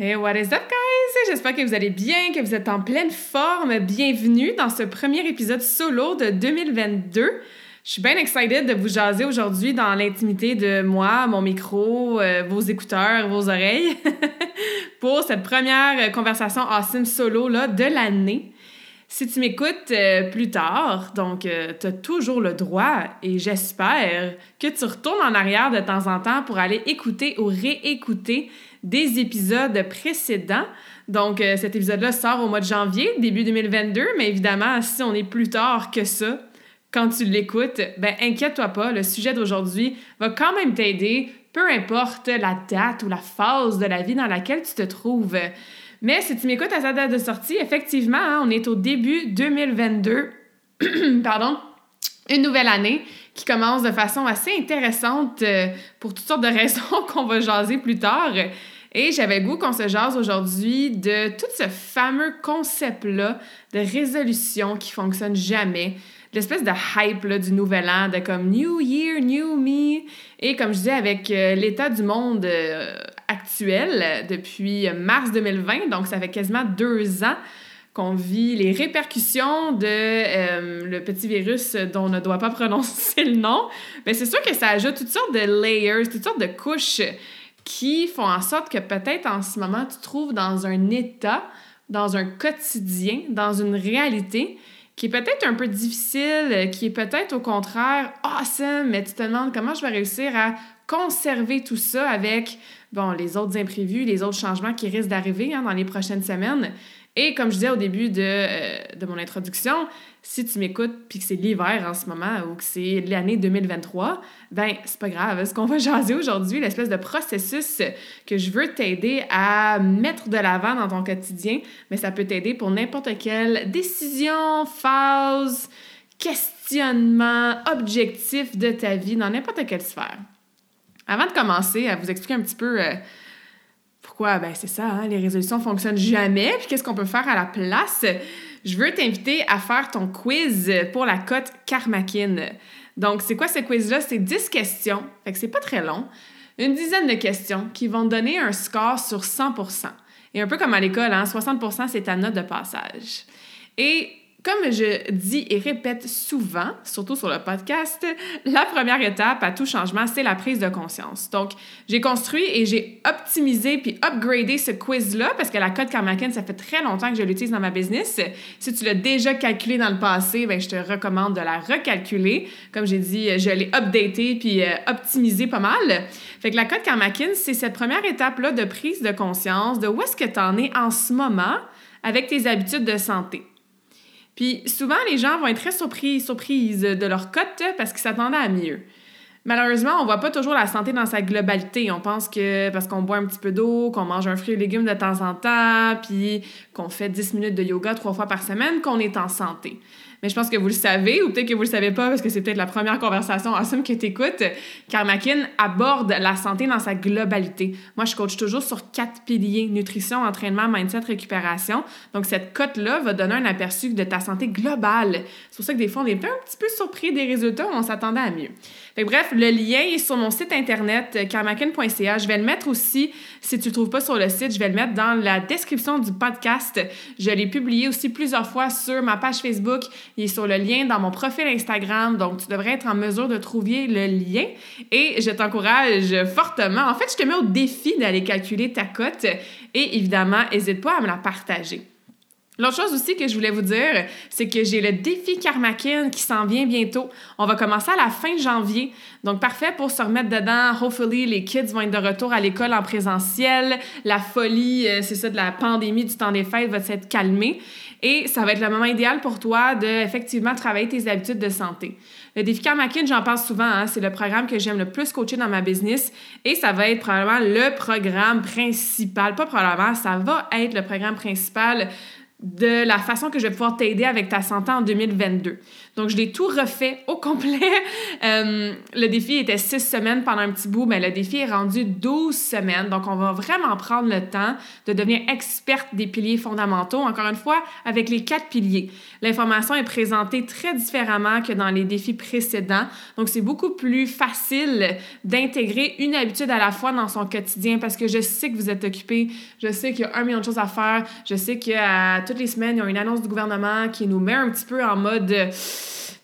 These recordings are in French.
Hey, what is up, guys? J'espère que vous allez bien, que vous êtes en pleine forme. Bienvenue dans ce premier épisode solo de 2022. Je suis bien excited de vous jaser aujourd'hui dans l'intimité de moi, mon micro, euh, vos écouteurs, vos oreilles, pour cette première conversation awesome solo là, de l'année. Si tu m'écoutes euh, plus tard, donc euh, tu as toujours le droit, et j'espère que tu retournes en arrière de temps en temps pour aller écouter ou réécouter des épisodes précédents. Donc, cet épisode-là sort au mois de janvier, début 2022, mais évidemment, si on est plus tard que ça, quand tu l'écoutes, ben inquiète-toi pas, le sujet d'aujourd'hui va quand même t'aider, peu importe la date ou la phase de la vie dans laquelle tu te trouves. Mais si tu m'écoutes à sa date de sortie, effectivement, hein, on est au début 2022, pardon, une nouvelle année qui commence de façon assez intéressante euh, pour toutes sortes de raisons qu'on va jaser plus tard. Et j'avais goût qu'on se jase aujourd'hui de tout ce fameux concept-là de résolution qui fonctionne jamais, l'espèce de hype du nouvel an, de comme New Year, New Me. Et comme je disais, avec euh, l'état du monde euh, actuel depuis mars 2020, donc ça fait quasiment deux ans qu'on vit les répercussions de euh, le petit virus dont on ne doit pas prononcer le nom, mais c'est sûr que ça ajoute toutes sortes de layers, toutes sortes de couches qui font en sorte que peut-être en ce moment tu te trouves dans un état, dans un quotidien, dans une réalité qui est peut-être un peu difficile, qui est peut-être au contraire awesome, mais tu te demandes comment je vais réussir à conserver tout ça avec bon, les autres imprévus, les autres changements qui risquent d'arriver hein, dans les prochaines semaines. Et comme je disais au début de, euh, de mon introduction, si tu m'écoutes puis que c'est l'hiver en ce moment ou que c'est l'année 2023, ben c'est pas grave. Ce qu'on va jaser aujourd'hui, l'espèce de processus que je veux t'aider à mettre de l'avant dans ton quotidien, mais ça peut t'aider pour n'importe quelle décision, phase, questionnement, objectif de ta vie dans n'importe quelle sphère. Avant de commencer à vous expliquer un petit peu euh, pourquoi, ben c'est ça, hein, les résolutions fonctionnent jamais, puis qu'est-ce qu'on peut faire à la place, je veux t'inviter à faire ton quiz pour la cote Karmakin. Donc, c'est quoi ce quiz-là? C'est 10 questions, fait que c'est pas très long. Une dizaine de questions qui vont te donner un score sur 100% Et un peu comme à l'école, hein, 60% c'est ta note de passage. Et comme je dis et répète souvent, surtout sur le podcast, la première étape à tout changement, c'est la prise de conscience. Donc, j'ai construit et j'ai optimisé puis upgradé ce quiz-là parce que la code Karmakin, ça fait très longtemps que je l'utilise dans ma business. Si tu l'as déjà calculé dans le passé, ben, je te recommande de la recalculer. Comme j'ai dit, je l'ai updaté puis euh, optimisé pas mal. Fait que la code Karmakin, c'est cette première étape-là de prise de conscience de où est-ce que tu en es en ce moment avec tes habitudes de santé. Puis souvent, les gens vont être très surpris, surprises de leur cote parce qu'ils s'attendaient à mieux. Malheureusement, on voit pas toujours la santé dans sa globalité. On pense que parce qu'on boit un petit peu d'eau, qu'on mange un fruit et légumes de temps en temps, puis qu'on fait 10 minutes de yoga trois fois par semaine, qu'on est en santé mais je pense que vous le savez, ou peut-être que vous le savez pas parce que c'est peut-être la première conversation awesome que tu écoutes. Aborde la santé dans sa globalité. Moi, je coach toujours sur quatre piliers nutrition, entraînement, mindset, récupération. Donc, cette cote-là va donner un aperçu de ta santé globale. C'est pour ça que des fois, on est un petit peu surpris des résultats, on s'attendait à mieux. Fait bref, le lien est sur mon site internet karmakin.ca. Je vais le mettre aussi, si tu le trouves pas sur le site, je vais le mettre dans la description du podcast. Je l'ai publié aussi plusieurs fois sur ma page Facebook il est sur le lien dans mon profil Instagram, donc tu devrais être en mesure de trouver le lien. Et je t'encourage fortement. En fait, je te mets au défi d'aller calculer ta cote et évidemment, n'hésite pas à me la partager. L'autre chose aussi que je voulais vous dire, c'est que j'ai le défi Karmakin qui s'en vient bientôt. On va commencer à la fin janvier. Donc, parfait pour se remettre dedans. Hopefully, les kids vont être de retour à l'école en présentiel. La folie, euh, c'est ça, de la pandémie, du temps des fêtes va s'être calmée. Et ça va être le moment idéal pour toi de effectivement travailler tes habitudes de santé. Le défi Karmakin, j'en parle souvent, hein, c'est le programme que j'aime le plus coacher dans ma business et ça va être probablement le programme principal. Pas probablement, ça va être le programme principal de la façon que je vais pouvoir t'aider avec ta santé en 2022. Donc, je l'ai tout refait au complet. Euh, le défi était six semaines pendant un petit bout, mais le défi est rendu 12 semaines. Donc, on va vraiment prendre le temps de devenir experte des piliers fondamentaux, encore une fois, avec les quatre piliers. L'information est présentée très différemment que dans les défis précédents. Donc, c'est beaucoup plus facile d'intégrer une habitude à la fois dans son quotidien parce que je sais que vous êtes occupé, je sais qu'il y a un million de choses à faire, je sais qu'à toutes les semaines, il y a une annonce du gouvernement qui nous met un petit peu en mode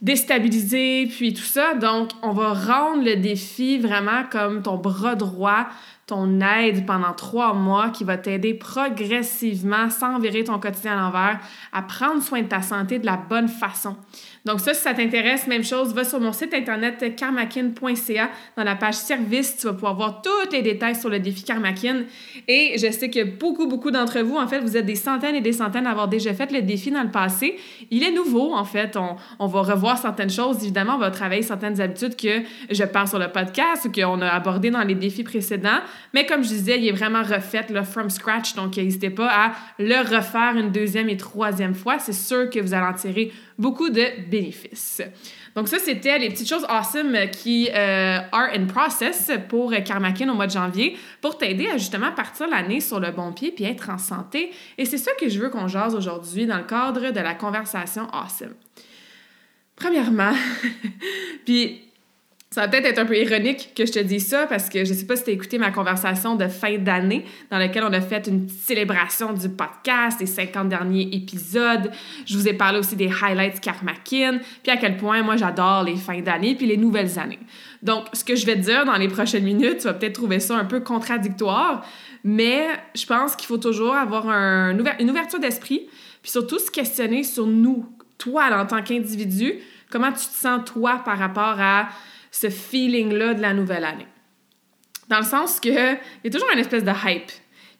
déstabilisé, puis tout ça. Donc, on va rendre le défi vraiment comme ton bras droit, ton aide pendant trois mois qui va t'aider progressivement, sans virer ton quotidien à l'envers, à prendre soin de ta santé de la bonne façon. Donc ça, si ça t'intéresse, même chose, va sur mon site internet karmakin.ca. Dans la page service, tu vas pouvoir voir tous les détails sur le défi Karmakin. Et je sais que beaucoup, beaucoup d'entre vous, en fait, vous êtes des centaines et des centaines à avoir déjà fait le défi dans le passé. Il est nouveau, en fait. On, on va revoir certaines choses. Évidemment, on va travailler certaines habitudes que je parle sur le podcast ou qu'on a abordées dans les défis précédents. Mais comme je disais, il est vraiment refait, là, from scratch. Donc, n'hésitez pas à le refaire une deuxième et troisième fois. C'est sûr que vous allez en tirer beaucoup de bénéfices. Donc ça, c'était les petites choses awesome qui euh, are in process pour Karmakin au mois de janvier pour t'aider à justement partir l'année sur le bon pied puis être en santé. Et c'est ça que je veux qu'on jase aujourd'hui dans le cadre de la conversation awesome. Premièrement, puis ça va peut-être être un peu ironique que je te dise ça parce que je sais pas si tu as écouté ma conversation de fin d'année dans laquelle on a fait une célébration du podcast, des 50 derniers épisodes. Je vous ai parlé aussi des highlights Karmakin, puis à quel point moi j'adore les fins d'année puis les nouvelles années. Donc, ce que je vais te dire dans les prochaines minutes, tu vas peut-être trouver ça un peu contradictoire, mais je pense qu'il faut toujours avoir un, une ouverture d'esprit, puis surtout se questionner sur nous, toi en tant qu'individu, comment tu te sens toi par rapport à ce feeling-là de la nouvelle année. Dans le sens que il y a toujours une espèce de hype.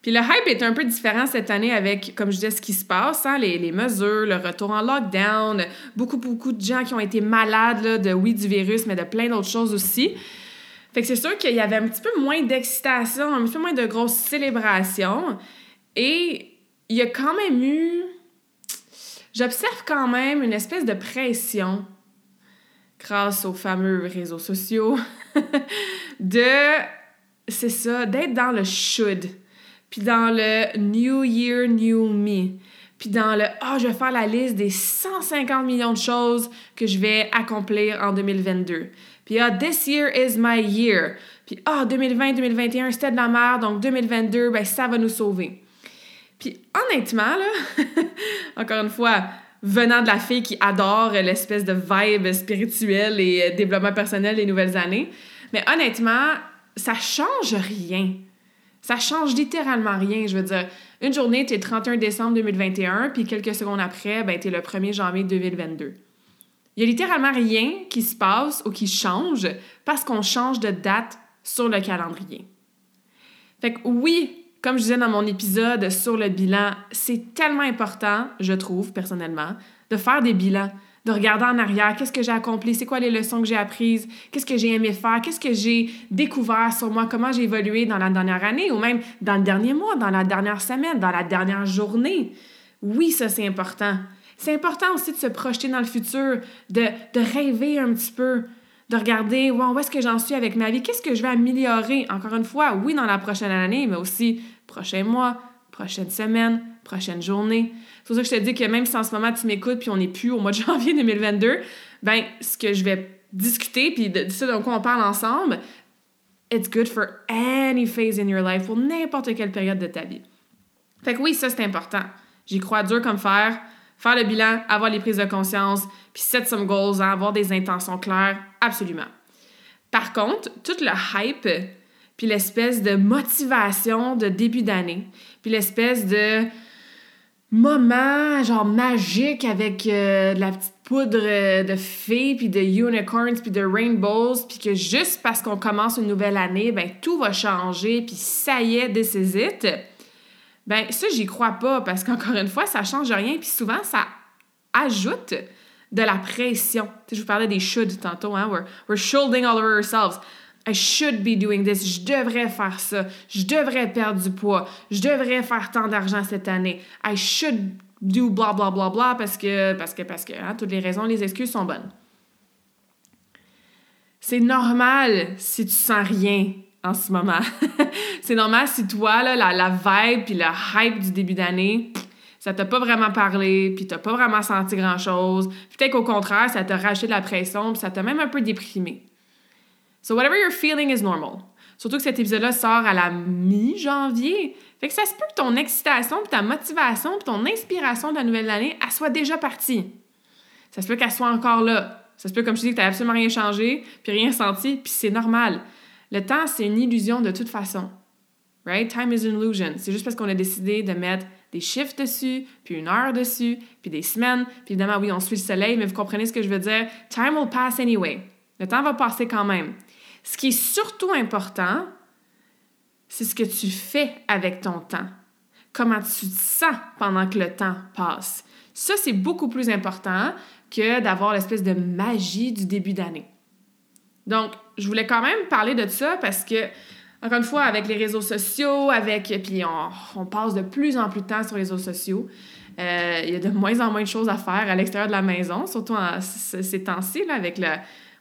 Puis le hype est un peu différent cette année avec, comme je disais, ce qui se passe, hein, les, les, mesures, le retour en lockdown, beaucoup, beaucoup de gens qui ont été malades là, de, oui, du virus, mais de plein d'autres choses aussi. Fait que c'est sûr qu'il y avait un petit peu moins d'excitation, un petit peu moins de grosses célébrations. Et il y a quand même eu... J'observe quand même une espèce de pression grâce aux fameux réseaux sociaux, de, c'est ça, d'être dans le should, puis dans le New Year, New Me, puis dans le Ah, oh, je vais faire la liste des 150 millions de choses que je vais accomplir en 2022. Puis ah, This year is my year. Puis ah, 2020, 2021, c'était de la merde, donc 2022, ben ça va nous sauver. Puis honnêtement, là, encore une fois, venant de la fille qui adore l'espèce de vibe spirituelle et euh, développement personnel des nouvelles années. Mais honnêtement, ça change rien. Ça change littéralement rien. Je veux dire, une journée, tu es 31 décembre 2021, puis quelques secondes après, ben, tu es le 1er janvier 2022. Il y a littéralement rien qui se passe ou qui change parce qu'on change de date sur le calendrier. Fait que oui, comme je disais dans mon épisode sur le bilan, c'est tellement important, je trouve personnellement, de faire des bilans, de regarder en arrière, qu'est-ce que j'ai accompli, c'est quoi les leçons que j'ai apprises, qu'est-ce que j'ai aimé faire, qu'est-ce que j'ai découvert sur moi, comment j'ai évolué dans la dernière année ou même dans le dernier mois, dans la dernière semaine, dans la dernière journée. Oui, ça c'est important. C'est important aussi de se projeter dans le futur, de, de rêver un petit peu, de regarder où est-ce que j'en suis avec ma vie, qu'est-ce que je vais améliorer, encore une fois, oui, dans la prochaine année, mais aussi prochain mois, prochaine semaine, prochaine journée. C'est pour ça que je te dis que même si en ce moment tu m'écoutes puis on n'est plus au mois de janvier 2022, ben ce que je vais discuter puis de, ça dont on parle ensemble, it's good for any phase in your life, pour n'importe quelle période de ta vie. Fait que oui, ça c'est important. J'y crois dur comme fer. Faire le bilan, avoir les prises de conscience, puis set some goals, hein, avoir des intentions claires, absolument. Par contre, tout le hype puis l'espèce de motivation de début d'année, puis l'espèce de moment genre magique avec euh, de la petite poudre de fées puis de unicorns puis de rainbows puis que juste parce qu'on commence une nouvelle année ben tout va changer puis ça y est this is ben ça j'y crois pas parce qu'encore une fois ça change rien puis souvent ça ajoute de la pression. je vous parlais des should tantôt, hein? We're, we're shouldering all over ourselves. I should be doing this. Je devrais faire ça. Je devrais perdre du poids. Je devrais faire tant d'argent cette année. I should do blah blah blah blah parce que, parce que, parce que, hein, toutes les raisons, les excuses sont bonnes. C'est normal si tu sens rien en ce moment. c'est normal si toi, la, la vibe puis la hype du début d'année, ça t'a pas vraiment parlé, puis t'as pas vraiment senti grand-chose. Peut-être qu'au contraire, ça t'a racheté de la pression, puis ça t'a même un peu déprimé. So whatever you're feeling is normal. Surtout que cet épisode-là sort à la mi-janvier. Fait que ça se peut que ton excitation, puis ta motivation, puis ton inspiration de la nouvelle année, elle soit déjà partie. Ça se peut qu'elle soit encore là. Ça se peut, comme je dis, que t'as absolument rien changé, puis rien senti, puis c'est normal. Le temps, c'est une illusion de toute façon. Right? Time is an illusion. C'est juste parce qu'on a décidé de mettre des chiffres dessus, puis une heure dessus, puis des semaines. Puis évidemment, oui, on suit le soleil, mais vous comprenez ce que je veux dire. Time will pass anyway. Le temps va passer quand même. Ce qui est surtout important, c'est ce que tu fais avec ton temps. Comment tu te sens pendant que le temps passe. Ça, c'est beaucoup plus important que d'avoir l'espèce de magie du début d'année. Donc, je voulais quand même parler de ça parce que encore une fois, avec les réseaux sociaux, avec. Puis on, passe de plus en plus de temps sur les réseaux sociaux. Euh, il y a de moins en moins de choses à faire à l'extérieur de la maison, surtout en, ces temps-ci, avec le.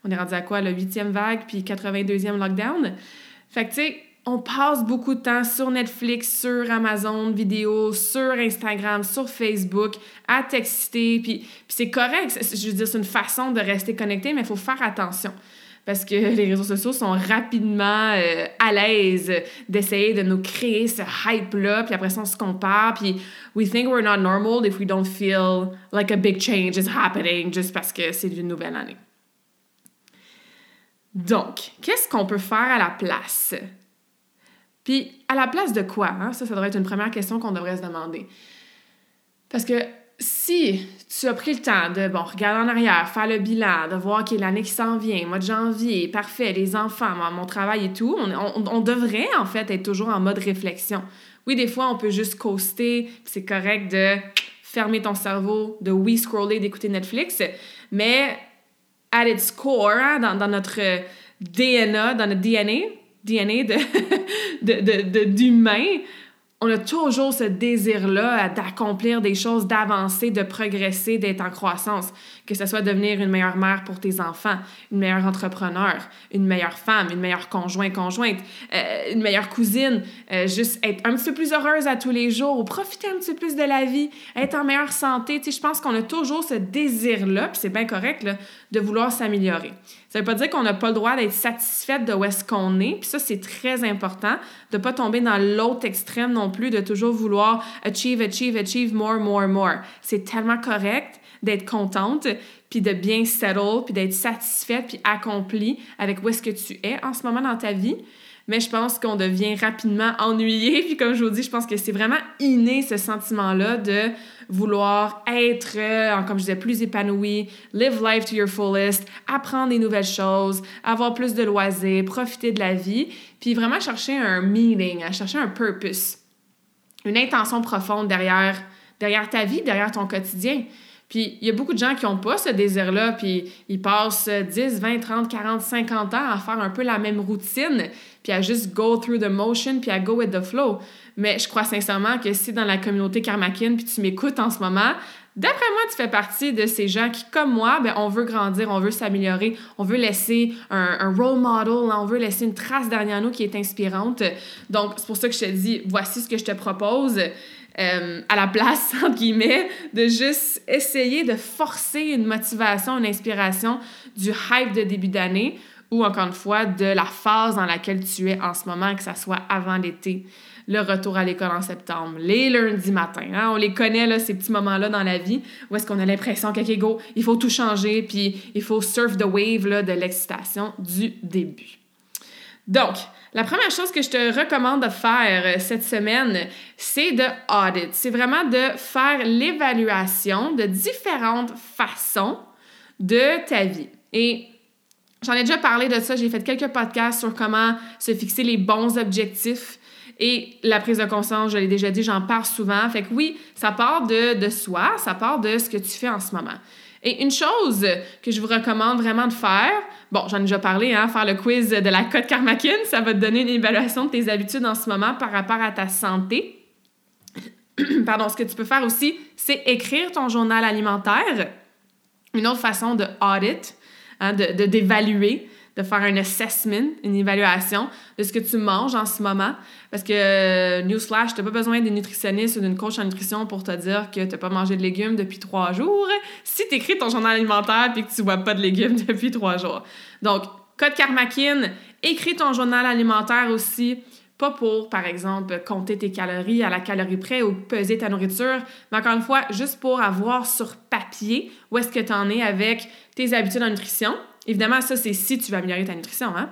On est rendu à quoi? Le huitième vague, puis 82e lockdown? Fait que, tu sais, on passe beaucoup de temps sur Netflix, sur Amazon Vidéo, sur Instagram, sur Facebook, à texter, puis c'est correct. Je veux dire, c'est une façon de rester connecté, mais il faut faire attention parce que les réseaux sociaux sont rapidement euh, à l'aise d'essayer de nous créer ce hype-là, puis après ça, on se compare, puis we think we're not normal if we don't feel like a big change is happening juste parce que c'est une nouvelle année. Donc, qu'est-ce qu'on peut faire à la place? Puis, à la place de quoi? Hein? Ça, ça devrait être une première question qu'on devrait se demander. Parce que si tu as pris le temps de, bon, regarder en arrière, faire le bilan, de voir a l'année qui s'en vient, mois de janvier, parfait, les enfants, mon, travail et tout, on, devrait en fait être toujours en mode réflexion. Oui, des fois, on peut juste coaster, c'est correct de fermer ton cerveau, de oui scroller, d'écouter Netflix, mais at its core, hein, dans, notre DNA, dans notre DNA, DNA de, d'humain, on a toujours ce désir-là d'accomplir des choses, d'avancer, de progresser, d'être en croissance. Que ce soit devenir une meilleure mère pour tes enfants, une meilleure entrepreneur, une meilleure femme, une meilleure conjointe, conjointe, euh, une meilleure cousine, euh, juste être un petit peu plus heureuse à tous les jours, profiter un petit peu plus de la vie, être en meilleure santé. Tu je pense qu'on a toujours ce désir-là, puis c'est bien correct, là, de vouloir s'améliorer. Ça veut pas dire qu'on n'a pas le droit d'être satisfaite de où est-ce qu'on est. Puis ça, c'est très important de pas tomber dans l'autre extrême non plus, de toujours vouloir achieve, achieve, achieve, more, more, more. C'est tellement correct d'être contente, puis de bien settle, puis d'être satisfaite, puis accomplie avec où est-ce que tu es en ce moment dans ta vie mais je pense qu'on devient rapidement ennuyé. Puis comme je vous dis, je pense que c'est vraiment inné ce sentiment-là de vouloir être, euh, comme je disais, plus épanoui, live life to your fullest, apprendre des nouvelles choses, avoir plus de loisirs, profiter de la vie, puis vraiment chercher un meaning, chercher un purpose, une intention profonde derrière, derrière ta vie, derrière ton quotidien. Puis il y a beaucoup de gens qui n'ont pas ce désir-là, puis ils passent 10, 20, 30, 40, 50 ans à faire un peu la même routine, puis à juste go through the motion, puis à go with the flow. Mais je crois sincèrement que si dans la communauté Karmakin, puis tu m'écoutes en ce moment, D'après moi, tu fais partie de ces gens qui, comme moi, ben, on veut grandir, on veut s'améliorer, on veut laisser un, un, role model, on veut laisser une trace derrière nous qui est inspirante. Donc, c'est pour ça que je te dis, voici ce que je te propose. Euh, à la place, entre guillemets, de juste essayer de forcer une motivation, une inspiration du hype de début d'année ou encore une fois de la phase dans laquelle tu es en ce moment, que ça soit avant l'été, le retour à l'école en septembre, les lundis matins. Hein? On les connaît, là, ces petits moments-là dans la vie où est-ce qu'on a l'impression qu'OK, go, il faut tout changer, puis il faut surf the wave là, de l'excitation du début. Donc, la première chose que je te recommande de faire euh, cette semaine, c'est de audit. C'est vraiment de faire l'évaluation de différentes façons de ta vie. Et j'en ai déjà parlé de ça, j'ai fait quelques podcasts sur comment se fixer les bons objectifs. Et la prise de conscience, je l'ai déjà dit, j'en parle souvent. Fait que oui, ça part de, de soi, ça part de ce que tu fais en ce moment. Et une chose que je vous recommande vraiment de faire, bon, j'en ai déjà parlé, hein, faire le quiz de la cote Karmakin, ça va te donner une évaluation de tes habitudes en ce moment par rapport à ta santé. Pardon, ce que tu peux faire aussi, c'est écrire ton journal alimentaire. Une autre façon de audit, hein, de d'évaluer de faire un assessment, une évaluation de ce que tu manges en ce moment. Parce que, euh, newsflash, tu n'as pas besoin d'une nutritionniste ou d'une coach en nutrition pour te dire que tu n'as pas mangé de légumes depuis trois jours si tu écris ton journal alimentaire et que tu vois pas de légumes depuis trois jours. Donc, code Karmakin, écris ton journal alimentaire aussi. Pas pour, par exemple, compter tes calories à la calorie près ou peser ta nourriture, mais encore une fois, juste pour avoir sur papier où est-ce que tu en es avec tes habitudes en nutrition, Évidemment, ça, c'est si tu veux améliorer ta nutrition. Hein?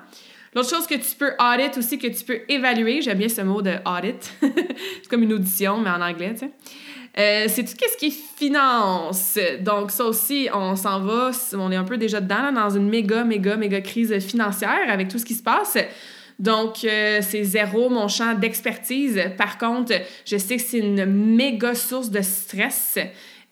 L'autre chose que tu peux audit aussi, que tu peux évaluer, j'aime bien ce mot de audit, c'est comme une audition, mais en anglais, tu sais. Euh, c'est tout ce qui est finance. Donc, ça aussi, on s'en va, on est un peu déjà dedans, dans une méga, méga, méga crise financière avec tout ce qui se passe. Donc, euh, c'est zéro mon champ d'expertise. Par contre, je sais que c'est une méga source de stress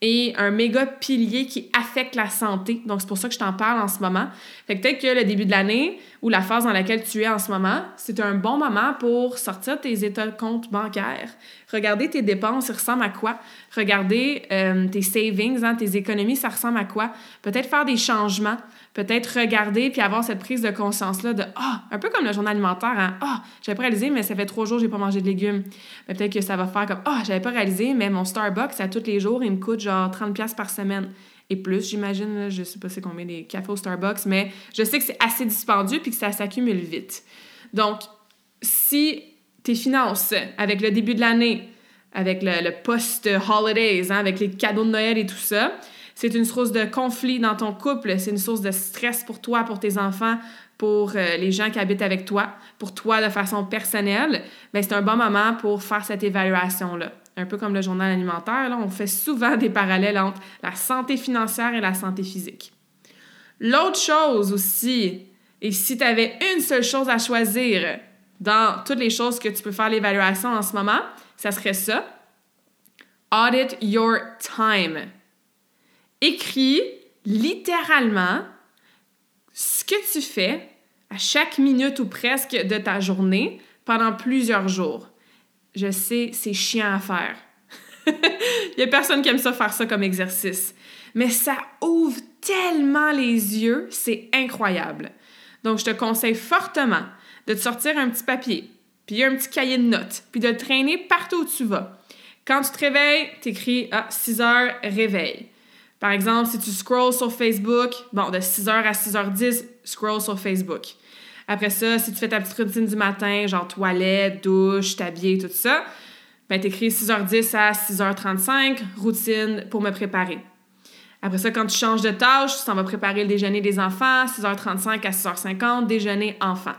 et un méga pilier qui affecte la santé. Donc, c'est pour ça que je t'en parle en ce moment. Fait que peut-être que le début de l'année ou la phase dans laquelle tu es en ce moment, c'est un bon moment pour sortir tes états de compte bancaires, regarder tes dépenses, ça ressemble à quoi, regarder euh, tes savings, hein, tes économies, ça ressemble à quoi, peut-être faire des changements peut-être regarder puis avoir cette prise de conscience-là de Ah, un peu comme le journal alimentaire, hein? Ah, j'avais pas réalisé, mais ça fait trois jours que j'ai pas mangé de légumes. peut-être que ça va faire comme Ah, j'avais pas réalisé, mais mon Starbucks, à tous les jours, il me coûte genre 30$ par semaine. Et plus, j'imagine, je sais pas c'est combien des cafés au Starbucks, mais je sais que c'est assez dispendieux puis que ça s'accumule vite. Donc, si tes finances, avec le début de l'année, avec le, post-holidays, hein, avec les cadeaux de Noël et tout ça, c'est une source de conflit dans ton couple, c'est une source de stress pour toi, pour tes enfants, pour euh, les gens qui habitent avec toi, pour toi de façon personnelle, ben c'est un bon moment pour faire cette évaluation-là. Un peu comme le journal alimentaire, là, on fait souvent des parallèles entre la santé financière et la santé physique. L'autre chose aussi, et si tu avais une seule chose à choisir dans toutes les choses que tu peux faire l'évaluation en ce moment, ça serait ça. Audit your time écris littéralement ce que tu fais à chaque minute ou presque de ta journée pendant plusieurs jours. Je sais, c'est chiant à faire. Il n'y a personne qui aime ça faire ça comme exercice. Mais ça ouvre tellement les yeux, c'est incroyable. Donc, je te conseille fortement de te sortir un petit papier, puis un petit cahier de notes, puis de traîner partout où tu vas. Quand tu te réveilles, tu écris à 6 heures réveil. Par exemple, si tu scrolls sur Facebook, bon, de 6h à 6h10, scroll sur Facebook. Après ça, si tu fais ta petite routine du matin, genre toilette, douche, t'habiller, tout ça, ben t'écris 6h10 à 6h35, routine pour me préparer. Après ça, quand tu changes de tâche, tu t'en vas préparer le déjeuner des enfants, 6h35 à 6h50, déjeuner enfant.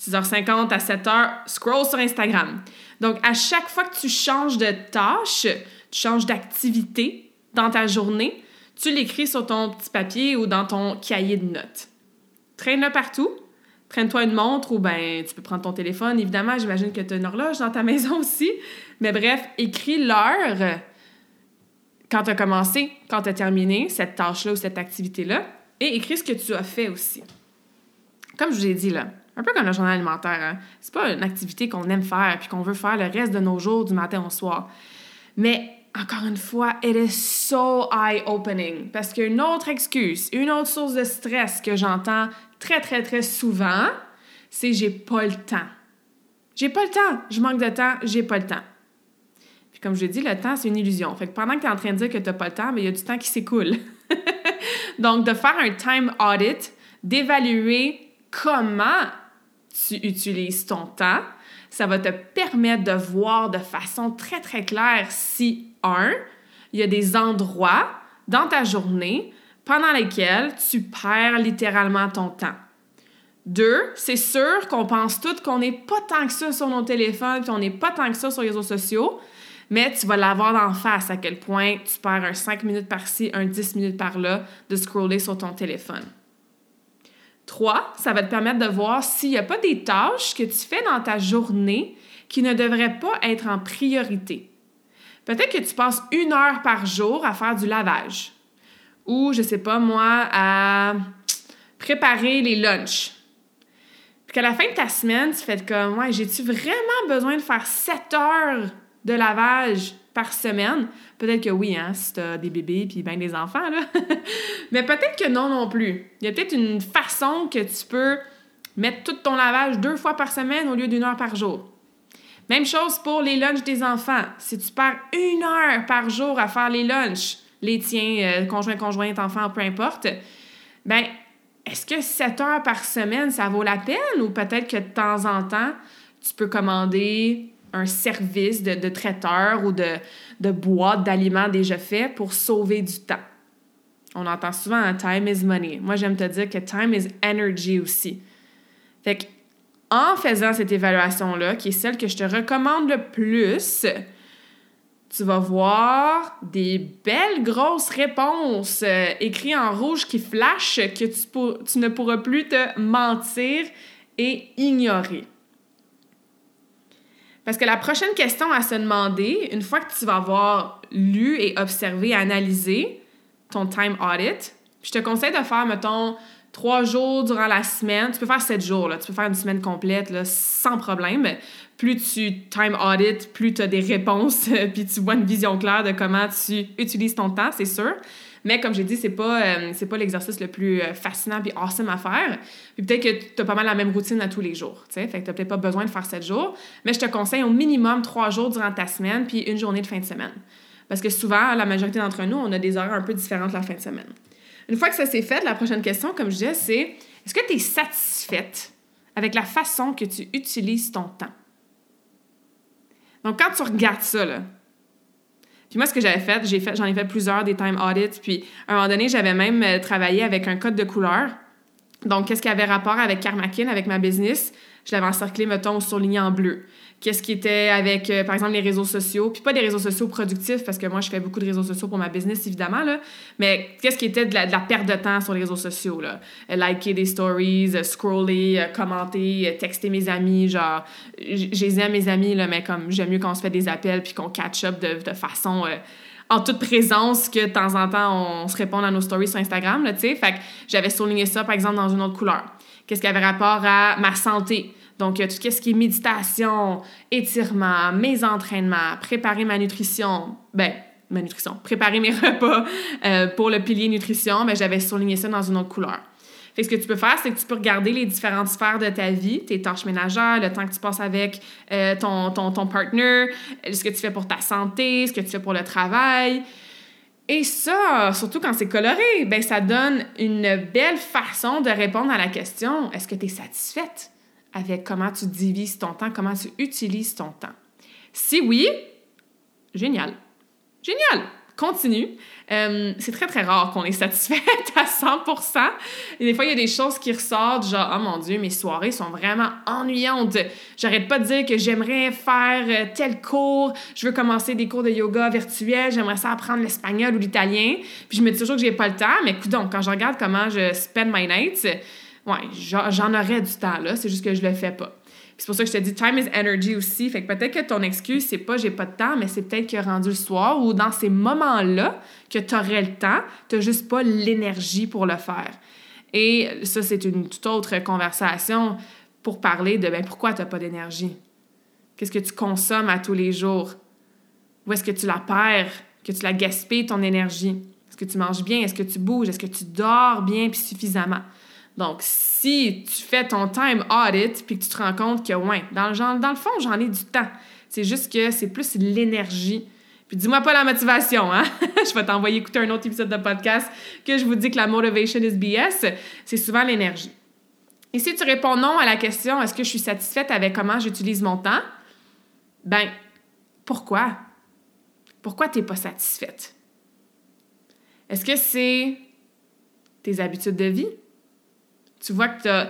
6h50 à 7h, scroll sur Instagram. Donc, à chaque fois que tu changes de tâche, tu changes d'activité dans ta journée, tu l'écris sur ton petit papier ou dans ton cahier de notes. Traîne-le partout. Traîne-toi une montre ou ben tu peux prendre ton téléphone. Évidemment, j'imagine que tu as une horloge dans ta maison aussi. Mais bref, écris l'heure quand tu as commencé, quand tu as terminé cette tâche-là ou cette activité-là. Et écris ce que tu as fait aussi. Comme je vous ai dit là, un peu comme le journal alimentaire. Hein? C'est pas une activité qu'on aime faire puis qu'on veut faire le reste de nos jours du matin au soir. Mais encore une fois, it is so eye-opening. Parce qu'une autre excuse, une autre source de stress que j'entends très, très, très souvent, c'est j'ai pas le temps. J'ai pas le temps. Je manque de temps, j'ai pas le temps. Puis comme je l'ai dit, le temps, c'est une illusion. Fait que pendant que tu es en train de dire que tu pas le temps, mais il y a du temps qui s'écoule. Donc, de faire un time audit, d'évaluer comment tu utilises ton temps, ça va te permettre de voir de façon très, très claire si un, il y a des endroits dans ta journée pendant lesquels tu perds littéralement ton temps. Deux, c'est sûr qu'on pense toutes qu'on n'est pas tant que ça sur nos téléphones, puis on n'est pas tant que ça sur les réseaux sociaux, mais tu vas l'avoir d'en face à quel point tu perds un 5 minutes par-ci, un 10 minutes par-là de scroller sur ton téléphone. Trois, ça va te permettre de voir s'il n'y a pas des tâches que tu fais dans ta journée qui ne devraient pas être en priorité. Peut-être que tu passes une heure par jour à faire du lavage ou, je sais pas moi, à préparer les lunchs qu'à la fin de ta semaine, tu fais comme, ouais, j'ai-tu vraiment besoin de faire 7 heures de lavage par semaine? Peut-être que oui, hein, si t'as des bébés puis ben des enfants, là. Mais peut-être que non non plus. Il y a peut-être une façon que tu peux mettre tout ton lavage deux fois par semaine au lieu d'une heure par jour. Même chose pour les lunchs des enfants. Si tu perds une heure par jour à faire les lunchs, les tiens, euh, conjoint, conjointe, enfant, peu importe, ben est-ce que 7 heures par semaine, ça vaut la peine? Ou peut-être que de temps en temps, tu peux commander un service de, traiteur ou de, de boîte d'aliments déjà fait pour sauver du temps? On entend souvent un time is money. Moi, j'aime te dire que time is energy aussi. Fait en faisant cette évaluation-là, qui est celle que je te recommande le plus, tu vas voir des belles grosses réponses euh, écrites en rouge qui flashent que tu, tu ne pourras plus te mentir et ignorer. Parce que la prochaine question à se demander, une fois que tu vas avoir lu et observé, analysé ton time audit, je te conseille de faire, mettons, trois jours durant la semaine. Tu peux faire sept jours, là. tu peux faire une semaine complète là, sans problème plus tu time audit, plus tu as des réponses, puis tu vois une vision claire de comment tu utilises ton temps, c'est sûr. Mais comme j'ai dit, c'est pas, euh, c'est pas l'exercice le plus euh, fascinant puis awesome à faire. Puis peut-être que tu as pas mal la même routine à tous les jours, tu sais. Fait que tu peut-être pas besoin de faire sept jours. Mais je te conseille au minimum trois jours durant ta semaine puis une journée de fin de semaine. Parce que souvent, la majorité d'entre nous, on a des horaires un peu différentes la fin de semaine. Une fois que ça s'est fait, la prochaine question, comme je disais, c'est est-ce que tu es satisfaite avec la façon que tu utilises ton temps? Donc, quand tu regardes ça, là, puis moi, ce que j'avais fait, j'ai fait, j'en ai fait plusieurs des time audits, puis à un moment donné, j'avais même euh, travaillé avec un code de couleur. Donc, qu'est-ce qui avait rapport avec Karmakin, avec ma business? Je l'avais encerclé, mettons, surligné en bleu qu'est-ce qui était avec, euh, par exemple, les réseaux sociaux? Puis pas des réseaux sociaux productifs, parce que moi, je fais beaucoup de réseaux sociaux pour ma business, évidemment, là. Mais qu'est-ce qui était de la, perte de temps sur les réseaux sociaux, là? Euh, liker des stories, euh, scroller, commenter, texter mes amis, genre... J'ai mes amis, là, mais comme j'aime mieux qu'on se fait des appels puis qu'on catch-up de, de, façon... en toute présence que de temps en temps, on se réponde à nos stories sur Instagram, là, tu sais. Fait que j'avais souligné ça, par exemple, dans une autre couleur. Qu'est-ce qui avait rapport à ma santé? Donc, tout ce qui est méditation, étirement, mes entraînements, préparer ma nutrition, ben, ma nutrition, préparer mes repas euh, pour le pilier nutrition, ben, j'avais souligné ça dans une autre couleur. Ce que tu peux faire, c'est que tu peux regarder les différentes sphères de ta vie, tes tâches ménagères, le temps que tu passes avec euh, ton, ton, ton partner, ce que tu fais pour ta santé, ce que tu fais pour le travail. Et ça, surtout quand c'est coloré, ben ça donne une belle façon de répondre à la question est-ce que tu es satisfaite avec comment tu divises ton temps, comment tu utilises ton temps? Si oui, génial. Génial. Continue. Euh, c'est très, très rare qu'on est satisfait à 100 Et des fois, il y a des choses qui ressortent, genre, oh mon Dieu, mes soirées sont vraiment ennuyantes. J'arrête pas de dire que j'aimerais faire euh, tel cours, je veux commencer des cours de yoga virtuels, j'aimerais ça apprendre l'espagnol ou l'italien. Puis je me dis toujours que j'ai pas le temps, mais donc, quand je regarde comment je spend my nights, ouais, j'en aurais du temps, là, c'est juste que je le fais pas. C'est pour ça que je te dis time is energy aussi. Fait que peut-être que ton excuse, c'est pas j'ai pas de temps, mais c'est peut-être que rendu le soir ou dans ces moments-là que tu aurais le temps, tu juste pas l'énergie pour le faire. Et ça, c'est une toute autre conversation pour parler de ben, pourquoi tu n'as pas d'énergie? Qu'est-ce que tu consommes à tous les jours? Où est-ce que tu la perds? Que tu la gaspilles, ton énergie? Est-ce que tu manges bien? Est-ce que tu bouges? Est-ce que tu dors bien puis suffisamment? Donc, si tu fais ton time audit puis que tu te rends compte que, ouais, dans le, fond, j'en ai du temps. C'est juste que c'est plus l'énergie. Puis dis-moi pas la motivation, hein? je vais t'envoyer écouter un autre épisode de podcast que je vous dis que la motivation is BS. C'est souvent l'énergie. Et si tu réponds non à la question est-ce que je suis satisfaite avec comment j'utilise mon temps? Ben, pourquoi? Pourquoi tu n'es pas satisfaite? Est-ce que c'est tes habitudes de vie? Tu vois que tu as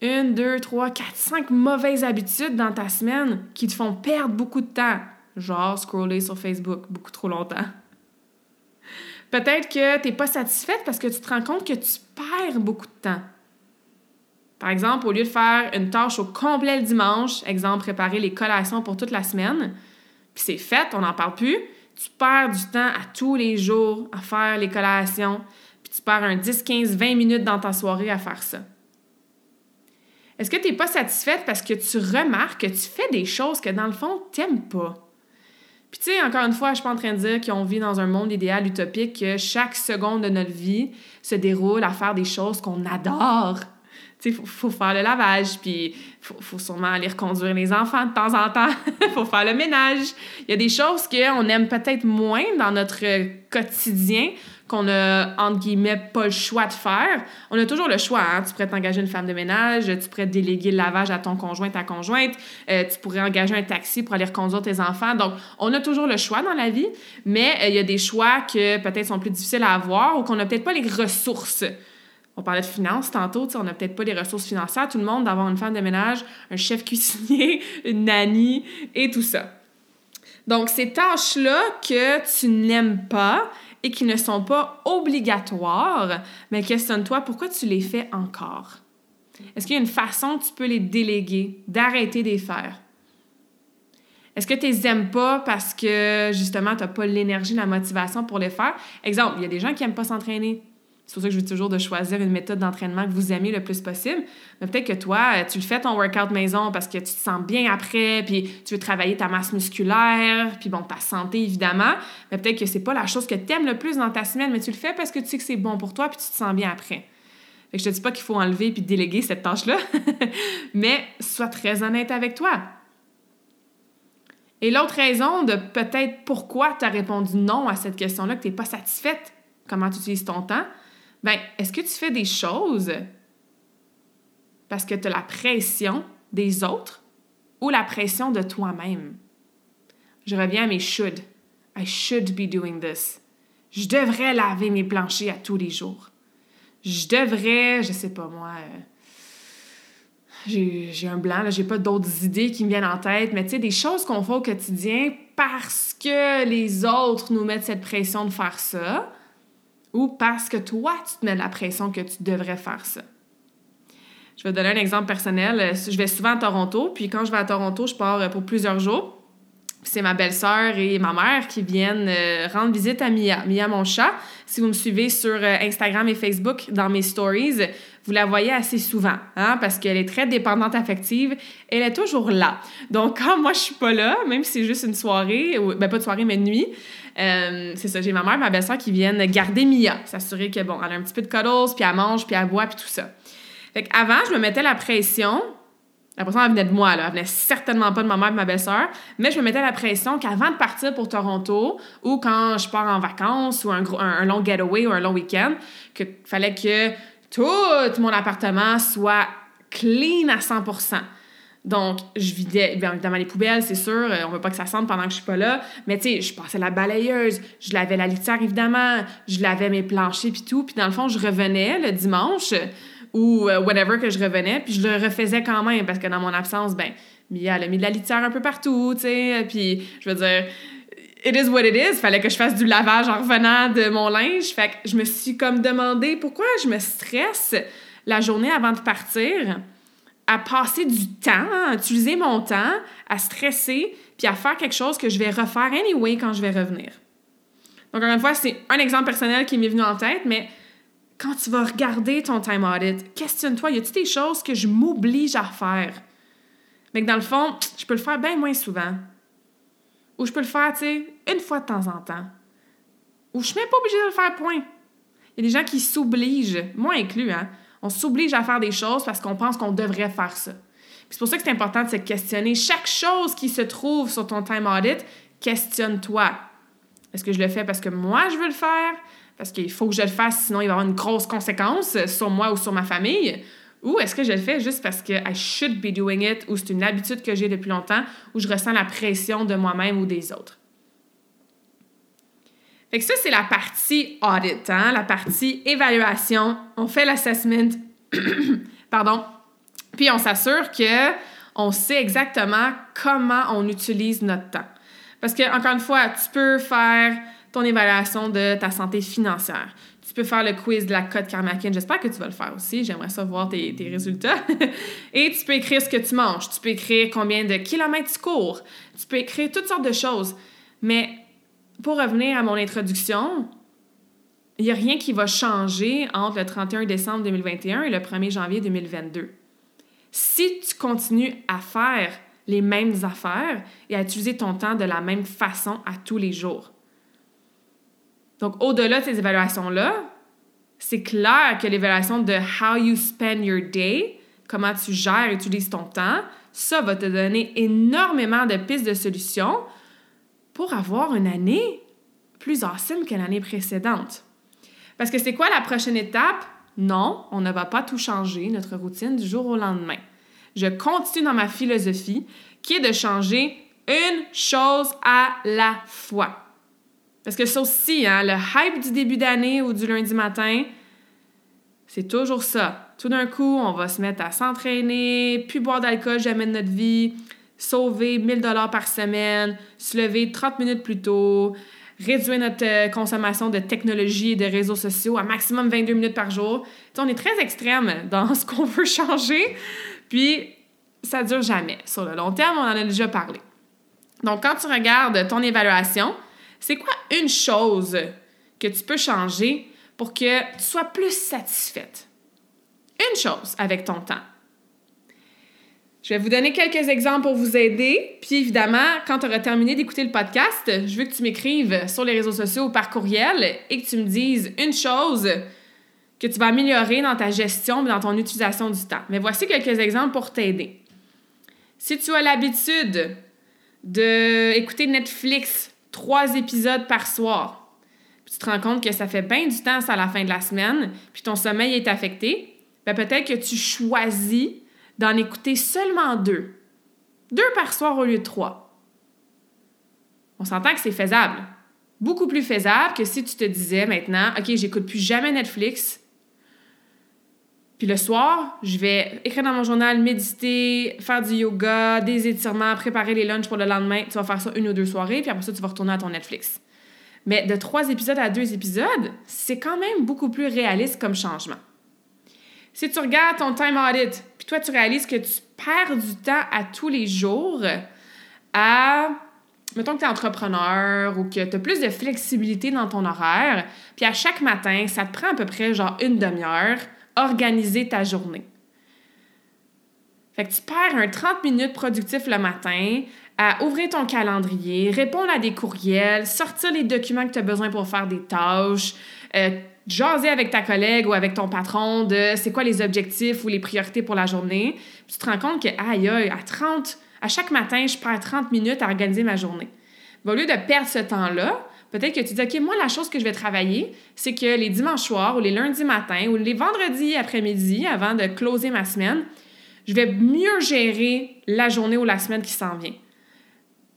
une, deux, trois, quatre, cinq mauvaises habitudes dans ta semaine qui te font perdre beaucoup de temps. Genre scroller sur Facebook beaucoup trop longtemps. Peut-être que tu n'es pas satisfaite parce que tu te rends compte que tu perds beaucoup de temps. Par exemple, au lieu de faire une tâche au complet le dimanche, exemple, préparer les collations pour toute la semaine, puis c'est fait, on n'en parle plus, tu perds du temps à tous les jours à faire les collations, tu perds un 10, 15, 20 minutes dans ta soirée à faire ça. Est-ce que tu n'es pas satisfaite parce que tu remarques que tu fais des choses que dans le fond, tu pas? Puis tu sais, encore une fois, je suis pas en train de dire qu'on vit dans un monde idéal utopique, que chaque seconde de notre vie se déroule à faire des choses qu'on adore. Tu sais, il faut, faire le lavage, puis faut, faut, sûrement aller reconduire les enfants de temps en temps. Faut faire le ménage. Il y a des choses qu'on aime peut-être moins dans notre quotidien, qu'on a, entre guillemets, pas le choix de faire. On a toujours le choix. Hein? Tu pourrais t'engager une femme de ménage, tu pourrais déléguer le lavage à ton conjoint, ta conjointe, euh, tu pourrais engager un taxi pour aller reconduire tes enfants. Donc, on a toujours le choix dans la vie, mais euh, il y a des choix que peut-être sont plus difficiles à avoir ou qu'on n'a peut-être pas les ressources. On parlait de finances tantôt, on n'a peut-être pas les ressources financières, tout le monde, d'avoir une femme de ménage, un chef cuisinier, une nanny et tout ça. Donc, ces tâches-là que tu n'aimes pas et qui ne sont pas obligatoires, mais questionne-toi pourquoi tu les fais encore. Est-ce qu'il y a une façon que tu peux les déléguer, d'arrêter de les faire? Est-ce que tu les aimes pas parce que justement, tu n'as pas l'énergie, la motivation pour les faire? Exemple, il y a des gens qui n'aiment pas s'entraîner. C'est pour ça que je veux toujours de choisir une méthode d'entraînement que vous aimez le plus possible. Mais peut-être que toi, tu le fais ton workout maison parce que tu te sens bien après, puis tu veux travailler ta masse musculaire, puis bon, ta santé évidemment. Mais peut-être que c'est pas la chose que tu aimes le plus dans ta semaine, mais tu le fais parce que tu sais que c'est bon pour toi, puis tu te sens bien après. Fait que je te dis pas qu'il faut enlever puis déléguer cette tâche-là, mais sois très honnête avec toi. Et l'autre raison de peut-être pourquoi tu as répondu non à cette question-là, que tu n'es pas satisfaite, comment tu utilises ton temps, ben, est-ce que tu fais des choses parce que tu as la pression des autres ou la pression de toi-même? Je reviens à mes should. I should be doing this. Je devrais laver mes planchers à tous les jours. Je devrais, je sais pas moi, euh, j'ai un blanc, j'ai pas d'autres idées qui me viennent en tête, mais tu sais, des choses qu'on fait au quotidien parce que les autres nous mettent cette pression de faire ça ou parce que toi, tu te mets la pression que tu devrais faire ça. Je vais donner un exemple personnel. Je vais souvent à Toronto, puis quand je vais à Toronto, je pars pour plusieurs jours. C'est ma belle-sœur et ma mère qui viennent euh, rendre visite à Mia. Mia, mon chat. Si vous me suivez sur euh, Instagram et Facebook dans mes stories, vous la voyez assez souvent, hein, parce qu'elle est très dépendante affective. Elle est toujours là. Donc, quand moi, je suis pas là, même si c'est juste une soirée, ou, ben pas de soirée, mais de nuit, euh, c'est ça, j'ai ma mère ma belle-sœur qui viennent garder Mia, s'assurer que, bon, elle a un petit peu de cuddles, puis elle mange, puis elle boit, puis tout ça. Fait qu'avant, je me mettais la pression. La pression, elle venait de moi, là. Elle venait certainement pas de ma mère et de ma belle-sœur. Mais je me mettais la pression qu'avant de partir pour Toronto, ou quand je pars en vacances, ou un, un, long getaway, ou un long week-end, qu'il fallait que tout mon appartement soit clean à 100% donc, je vidais, bien évidemment, les poubelles, c'est sûr. Euh, on veut pas que ça sente pendant que je suis pas là. Mais tu sais, je passais la balayeuse, je lavais la litière, évidemment, je lavais mes planchers puis tout. Puis dans le fond, je revenais le dimanche ou euh, whatever que je revenais, puis je le refaisais quand même parce que dans mon absence, ben, Mia, elle a mis de la litière un peu partout, tu sais. Puis je veux dire, it is what it is. Fallait que je fasse du lavage en revenant de mon linge. Fait que je me suis comme demandé pourquoi je me stresse la journée avant de partir à passer du temps, à utiliser mon temps, à stresser, puis à faire quelque chose que je vais refaire anyway quand je vais revenir. Donc, encore une fois, c'est un exemple personnel qui m'est venu en tête, mais quand tu vas regarder ton time audit, questionne-toi, y a-t-il des choses que je m'oblige à faire? Mais que dans le fond, je peux le faire bien moins souvent. Ou je peux le faire, tu sais, une fois de temps en temps. Ou je suis même pas obligée de le faire, point. Il y a des gens qui s'obligent, moi inclus, hein, on s'oblige à faire des choses parce qu'on pense qu'on devrait faire ça. C'est pour ça que c'est important de se questionner. Chaque chose qui se trouve sur ton time audit, questionne-toi. Est-ce que je le fais parce que moi, je veux le faire? Parce qu'il faut que je le fasse, sinon il va y avoir une grosse conséquence sur moi ou sur ma famille? Ou est-ce que je le fais juste parce que I should be doing it ou c'est une habitude que j'ai depuis longtemps ou je ressens la pression de moi-même ou des autres? Fait que ça, c'est la partie audit, hein? la partie évaluation. On fait l'assessment, pardon, Puis on s'assure que on sait exactement comment on utilise notre temps. Parce que, encore une fois, tu peux faire ton évaluation de ta santé financière. Tu peux faire le quiz de la cote Karmakin. J'espère que tu vas le faire aussi. J'aimerais savoir tes, tes résultats. Et tu peux écrire ce que tu manges. Tu peux écrire combien de kilomètres tu cours. Tu peux écrire toutes sortes de choses. Mais pour revenir à mon introduction, il n'y a rien qui va changer entre le 31 décembre 2021 et le 1er janvier 2022. Si tu continues à faire les mêmes affaires et à utiliser ton temps de la même façon à tous les jours. Donc, au-delà de ces évaluations-là, c'est clair que l'évaluation de how you spend your day, comment tu gères et utilises ton temps, ça va te donner énormément de pistes de solutions pour avoir une année plus awesome que l'année précédente. Parce que c'est quoi la prochaine étape? Non, on ne va pas tout changer, notre routine, du jour au lendemain. Je continue dans ma philosophie qui est de changer une chose à la fois. Parce que ça aussi, hein, le hype du début d'année ou du lundi matin, c'est toujours ça. Tout d'un coup, on va se mettre à s'entraîner, plus boire d'alcool jamais de notre vie, sauver 1000 dollars par semaine, se lever 30 minutes plus tôt, réduire notre euh, consommation de technologie et de réseaux sociaux à maximum 22 minutes par jour. on est très extrême dans ce qu'on veut changer, puis ça dure jamais. Sur le long terme, on en a déjà parlé. Donc, quand tu regardes ton évaluation, c'est quoi une chose que tu peux changer pour que tu sois plus satisfaite? Une chose avec ton temps. Je vais vous donner quelques exemples pour vous aider. Puis évidemment, quand tu auras terminé d'écouter le podcast, je veux que tu m'écrives sur les réseaux sociaux ou par courriel et que tu me dises une chose que tu vas améliorer dans ta gestion et dans ton utilisation du temps. Mais voici quelques exemples pour t'aider. Si tu as l'habitude d'écouter Netflix trois épisodes par soir, puis tu te rends compte que ça fait bien du temps à la fin de la semaine, puis ton sommeil est affecté, ben peut-être que tu choisis d'en écouter seulement deux. Deux par soir au lieu de trois. On s'entend que c'est faisable. Beaucoup plus faisable que si tu te disais maintenant, OK, j'écoute plus jamais Netflix. Puis le soir, je vais écrire dans mon journal, méditer, faire du yoga, des étirements, préparer les lunchs pour le lendemain. Tu vas faire ça une ou deux soirées, puis après ça, tu vas retourner à ton Netflix. Mais de trois épisodes à deux épisodes, c'est quand même beaucoup plus réaliste comme changement. Si tu regardes ton time audit, puis toi, tu réalises que tu perds du temps à tous les jours à, mettons que tu es entrepreneur ou que tu as plus de flexibilité dans ton horaire, puis à chaque matin, ça te prend à peu près genre une demi-heure organiser ta journée. Fait que tu perds un 30 minutes productif le matin à ouvrir ton calendrier, répondre à des courriels, sortir les documents que tu as besoin pour faire des tâches, euh, jaser avec ta collègue ou avec ton patron de c'est quoi les objectifs ou les priorités pour la journée. Puis tu te rends compte que, aïe, aïe, à 30, à chaque matin, je perds 30 minutes à organiser ma journée. au lieu de perdre ce temps-là, peut-être que tu dis, OK, moi, la chose que je vais travailler, c'est que les dimanches soirs ou les lundis matins ou les vendredis après-midi, avant de closer ma semaine, je vais mieux gérer la journée ou la semaine qui s'en vient.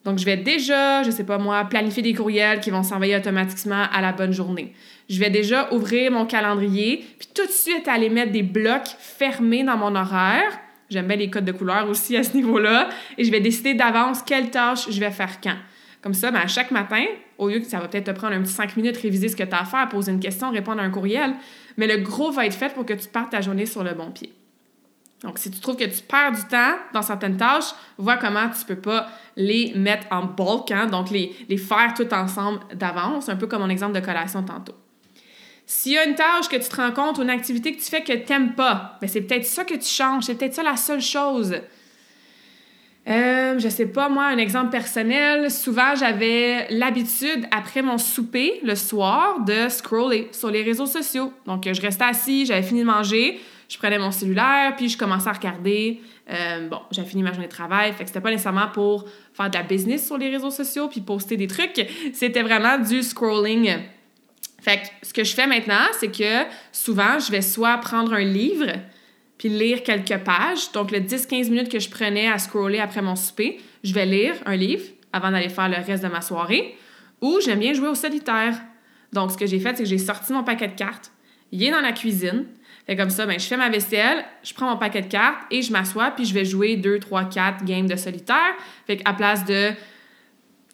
Donc, je vais déjà, je sais pas moi, planifier des courriels qui vont s'envoyer automatiquement à la bonne journée. Je vais déjà ouvrir mon calendrier, puis tout de suite aller mettre des blocs fermés dans mon horaire. J'aime bien les codes de couleurs aussi à ce niveau-là. Et je vais décider d'avance quelle tâche je vais faire quand. Comme ça, ben, à chaque matin, au lieu que ça va peut-être te prendre un petit cinq minutes, réviser ce que tu as à faire, poser une question, répondre à un courriel, mais le gros va être fait pour que tu partes ta journée sur le bon pied. Donc, si tu trouves que tu perds du temps dans certaines tâches, vois comment tu peux pas les mettre en bulk, hein, donc les, les faire tout ensemble d'avance, un peu comme mon exemple de collation tantôt. S'il y a une tâche que tu te rends compte ou une activité que tu fais que tu n'aimes pas, ben c'est peut-être ça que tu changes, c'est peut-être ça la seule chose. Euh, je sais pas, moi, un exemple personnel, souvent j'avais l'habitude, après mon souper le soir, de scroller sur les réseaux sociaux. Donc, je restais assis, j'avais fini de manger, je prenais mon cellulaire, puis je commençais à regarder. Euh, bon, j'ai fini ma journée de travail, fait que c'était pas nécessairement pour faire de la business sur les réseaux sociaux puis poster des trucs. C'était vraiment du scrolling. Fait que ce que je fais maintenant, c'est que souvent, je vais soit prendre un livre puis lire quelques pages. Donc, le 10-15 minutes que je prenais à scroller après mon souper, je vais lire un livre avant d'aller faire le reste de ma soirée. Ou j'aime bien jouer au solitaire. Donc, ce que j'ai fait, c'est que j'ai sorti mon paquet de cartes. Il est dans la cuisine. Fait comme ça, ben, je fais ma vaisselle, je prends mon paquet de cartes et je m'assois, puis je vais jouer 2, 3, 4 games de solitaire. Fait qu'à place de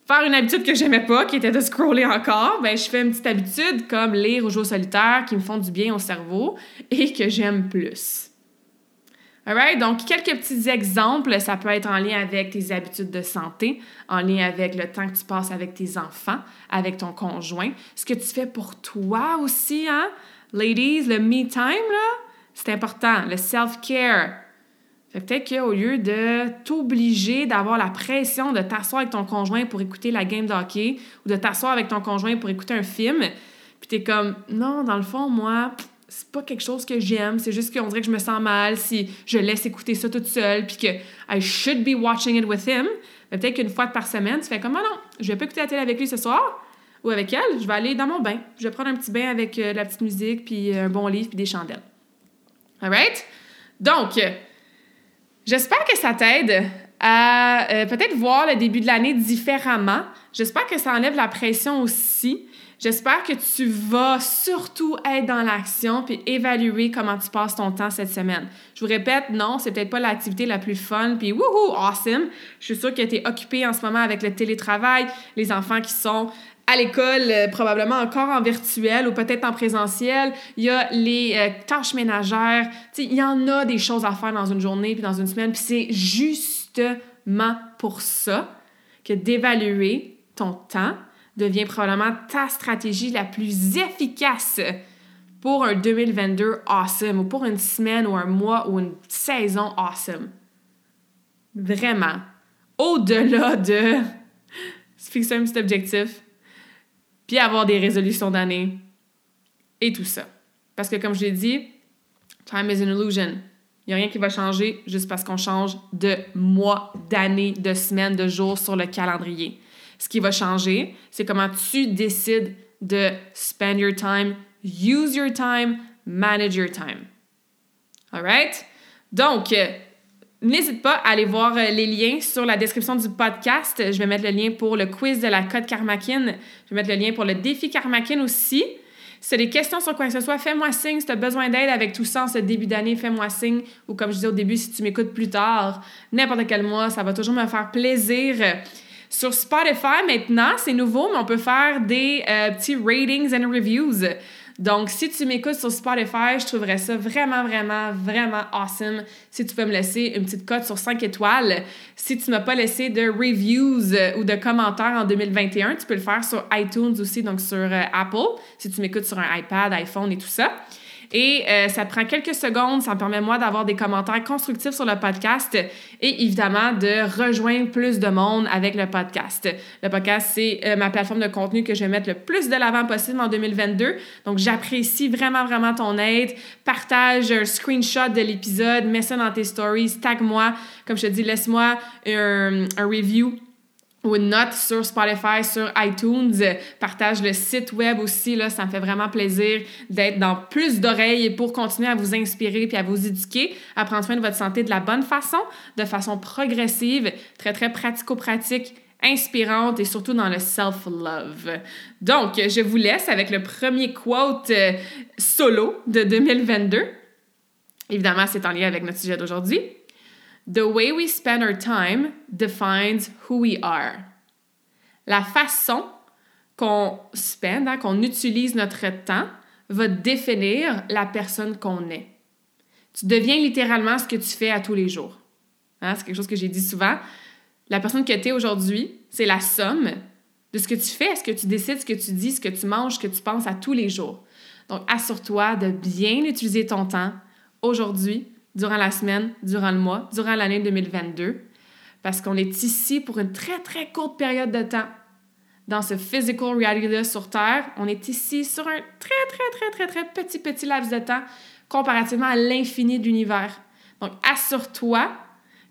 faire une habitude que j'aimais pas, qui était de scroller encore, ben, je fais une petite habitude comme lire ou jouer au solitaire qui me font du bien au cerveau et que j'aime plus. Alright? Donc, quelques petits exemples. Ça peut être en lien avec tes habitudes de santé, en lien avec le temps que tu passes avec tes enfants, avec ton conjoint. Ce que tu fais pour toi aussi, hein? Ladies, le me time, là, c'est important. Le self-care. Fait peut-être qu'au lieu de t'obliger d'avoir la pression de t'asseoir avec ton conjoint pour écouter la game de hockey ou de t'asseoir avec ton conjoint pour écouter un film, puis t'es comme, non, dans le fond, moi, c'est pas quelque chose que j'aime, c'est juste qu'on dirait que je me sens mal si je laisse écouter ça toute seule, puis que I should be watching it with him. Peut-être qu'une fois par semaine, tu fais comme, ah non, je vais pas écouter la télé avec lui ce soir ou avec elle, je vais aller dans mon bain. Je vais prendre un petit bain avec euh, de la petite musique, puis un bon livre, puis des chandelles. Alright? Donc, j'espère que ça t'aide à euh, peut-être voir le début de l'année différemment. J'espère que ça enlève la pression aussi. J'espère que tu vas surtout être dans l'action puis évaluer comment tu passes ton temps cette semaine. Je vous répète, non, c'est peut-être pas l'activité la plus fun puis wouhou, awesome. Je suis sûre que tu es occupé en ce moment avec le télétravail, les enfants qui sont à l'école, euh, probablement encore en virtuel ou peut-être en présentiel. Il y a les euh, tâches ménagères. il y en a des choses à faire dans une journée puis dans une semaine. Puis c'est justement pour ça que d'évaluer ton temps devient probablement ta stratégie la plus efficace pour un 2022 awesome ou pour une semaine ou un mois ou une saison awesome. Vraiment. Au-delà de fixer un petit objectif, puis avoir des résolutions d'année et tout ça. Parce que comme je l'ai dit, time is an illusion. Il n'y a rien qui va changer juste parce qu'on change de mois, d'années, de semaines, de jours sur le calendrier. Ce qui va changer, c'est comment tu décides de spend your time, use your time, manage your time. All right? Donc, N'hésite pas à aller voir euh, les liens sur la description du podcast. Je vais mettre le lien pour le quiz de la code Karmakin. Je vais mettre le lien pour le défi Karmakin aussi. Si tu as des questions sur quoi que ce soit, fais-moi signe. Si tu as besoin d'aide avec tout ça en ce début d'année, fais-moi signe. Ou comme je disais au début, si tu m'écoutes plus tard, n'importe quel mois, ça va toujours me faire plaisir. Sur Spotify, maintenant, c'est nouveau, mais on peut faire des euh, petits ratings and reviews. Donc, si tu m'écoutes sur Spotify, je trouverais ça vraiment, vraiment, vraiment awesome si tu peux me laisser une petite cote sur 5 étoiles. Si tu ne m'as pas laissé de reviews euh, ou de commentaires en 2021, tu peux le faire sur iTunes aussi, donc sur euh, Apple, si tu m'écoutes sur un iPad, iPhone et tout ça. Et euh, ça prend quelques secondes, ça me permet moi d'avoir des commentaires constructifs sur le podcast et évidemment de rejoindre plus de monde avec le podcast. Le podcast, c'est euh, ma plateforme de contenu que je vais mettre le plus de l'avant possible en 2022. Donc j'apprécie vraiment, vraiment ton aide. Partage un screenshot de l'épisode, mets ça dans tes stories, tag-moi. Comme je te dis, laisse-moi un, un review ou une note sur Spotify, sur iTunes. Partage le site web aussi, là, ça me fait vraiment plaisir d'être dans plus d'oreilles pour continuer à vous inspirer puis à vous éduquer, à prendre soin de votre santé de la bonne façon, de façon progressive, très, très pratico-pratique, inspirante et surtout dans le self-love. Donc, je vous laisse avec le premier quote euh, solo de 2022. Évidemment, c'est en lien avec notre sujet d'aujourd'hui. The way we spend our time defines who we are. La façon qu'on spend, hein, qu'on utilise notre temps, va définir la personne qu'on est. Tu deviens littéralement ce que tu fais à tous les jours. Hein, c'est quelque chose que j'ai dit souvent. La personne que tu es aujourd'hui, c'est la somme de ce que tu fais, ce que tu décides, ce que tu dis, ce que tu manges, ce que tu penses à tous les jours. Donc, assure-toi de bien utiliser ton temps aujourd'hui durant la semaine, durant le mois, durant l'année 2022, parce qu'on est ici pour une très, très courte période de temps. Dans ce physical reality-là sur Terre, on est ici sur un très, très, très, très, très petit, petit laps de temps comparativement à l'infini de l'univers. Donc, assure-toi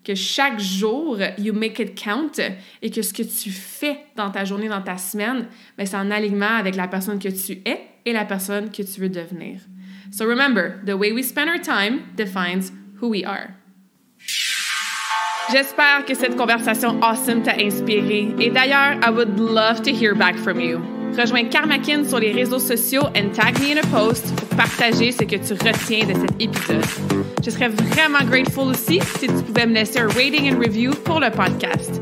que chaque jour, you make it count et que ce que tu fais dans ta journée, dans ta semaine, ben, c'est en alignement avec la personne que tu es et la personne que tu veux devenir. So remember, the way we spend our time defines who we are. J'espère que cette conversation awesome t'a inspiré. Et d'ailleurs, I would love to hear back from you. Rejoins Karmakin sur les réseaux sociaux and tag me in a post pour partager ce que tu retiens de cet épisode. Je serais vraiment grateful aussi si tu pouvais me laisser un rating and review pour le podcast.